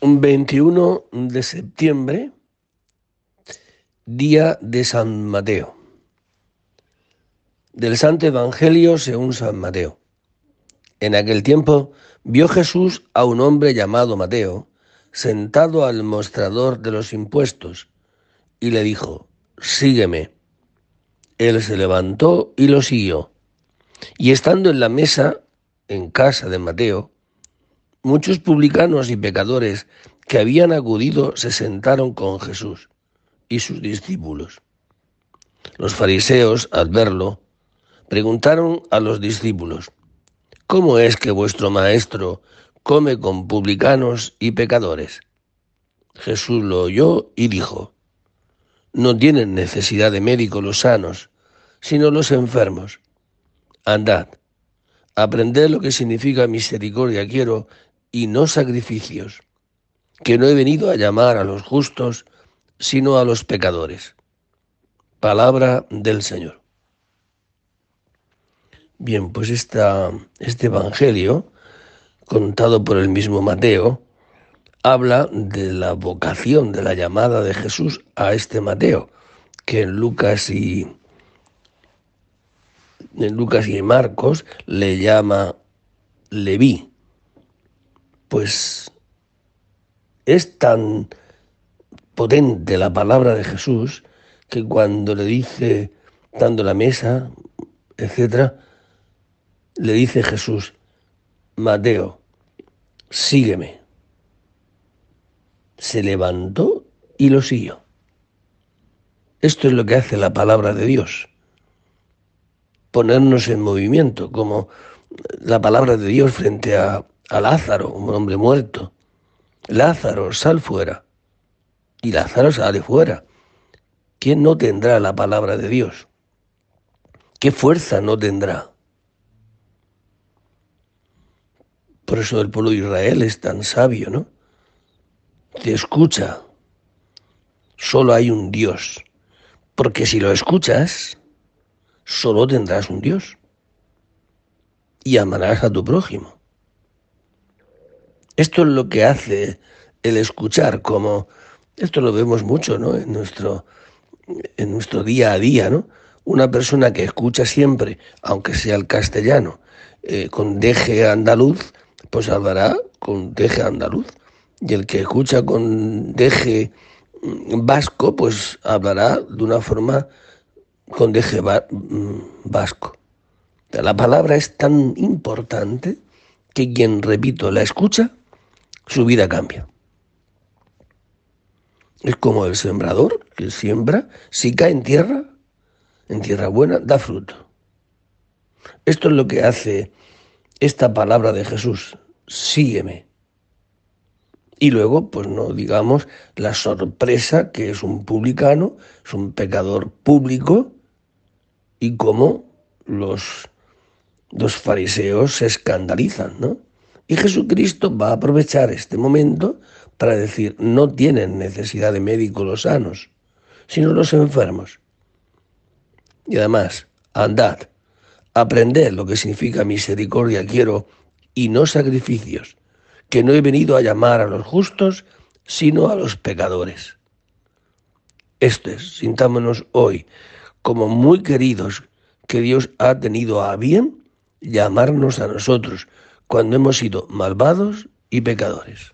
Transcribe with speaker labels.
Speaker 1: Un 21 de septiembre, día de San Mateo. Del Santo Evangelio según San Mateo. En aquel tiempo vio Jesús a un hombre llamado Mateo sentado al mostrador de los impuestos y le dijo, sígueme. Él se levantó y lo siguió. Y estando en la mesa, en casa de Mateo, Muchos publicanos y pecadores que habían acudido se sentaron con Jesús y sus discípulos. Los fariseos, al verlo, preguntaron a los discípulos, ¿cómo es que vuestro maestro come con publicanos y pecadores? Jesús lo oyó y dijo, no tienen necesidad de médico los sanos, sino los enfermos. Andad, aprended lo que significa misericordia quiero y no sacrificios, que no he venido a llamar a los justos, sino a los pecadores. Palabra del Señor. Bien, pues esta, este Evangelio, contado por el mismo Mateo, habla de la vocación, de la llamada de Jesús a este Mateo, que en Lucas y en Lucas y Marcos le llama Leví, pues es tan potente la palabra de Jesús que cuando le dice, dando la mesa, etcétera, le dice Jesús, Mateo, sígueme. Se levantó y lo siguió. Esto es lo que hace la palabra de Dios. Ponernos en movimiento, como la palabra de Dios frente a a Lázaro, un hombre muerto. Lázaro, sal fuera. Y Lázaro sale fuera. ¿Quién no tendrá la palabra de Dios? ¿Qué fuerza no tendrá? Por eso el pueblo de Israel es tan sabio, ¿no? Te escucha. Solo hay un Dios. Porque si lo escuchas, solo tendrás un Dios. Y amarás a tu prójimo. Esto es lo que hace el escuchar, como esto lo vemos mucho ¿no? en, nuestro, en nuestro día a día, ¿no? Una persona que escucha siempre, aunque sea el castellano, eh, con deje andaluz, pues hablará con deje andaluz. Y el que escucha con deje mm, vasco, pues hablará de una forma con deje mm, vasco. La palabra es tan importante que quien, repito, la escucha, su vida cambia. Es como el sembrador que siembra, si cae en tierra, en tierra buena, da fruto. Esto es lo que hace esta palabra de Jesús, sígueme. Y luego, pues no digamos la sorpresa que es un publicano, es un pecador público, y cómo los, los fariseos se escandalizan, ¿no? Y Jesucristo va a aprovechar este momento para decir, no tienen necesidad de médicos los sanos, sino los enfermos. Y además, andad, aprended lo que significa misericordia quiero y no sacrificios, que no he venido a llamar a los justos, sino a los pecadores. Esto es, sintámonos hoy como muy queridos que Dios ha tenido a bien llamarnos a nosotros, cuando hemos sido malvados y pecadores.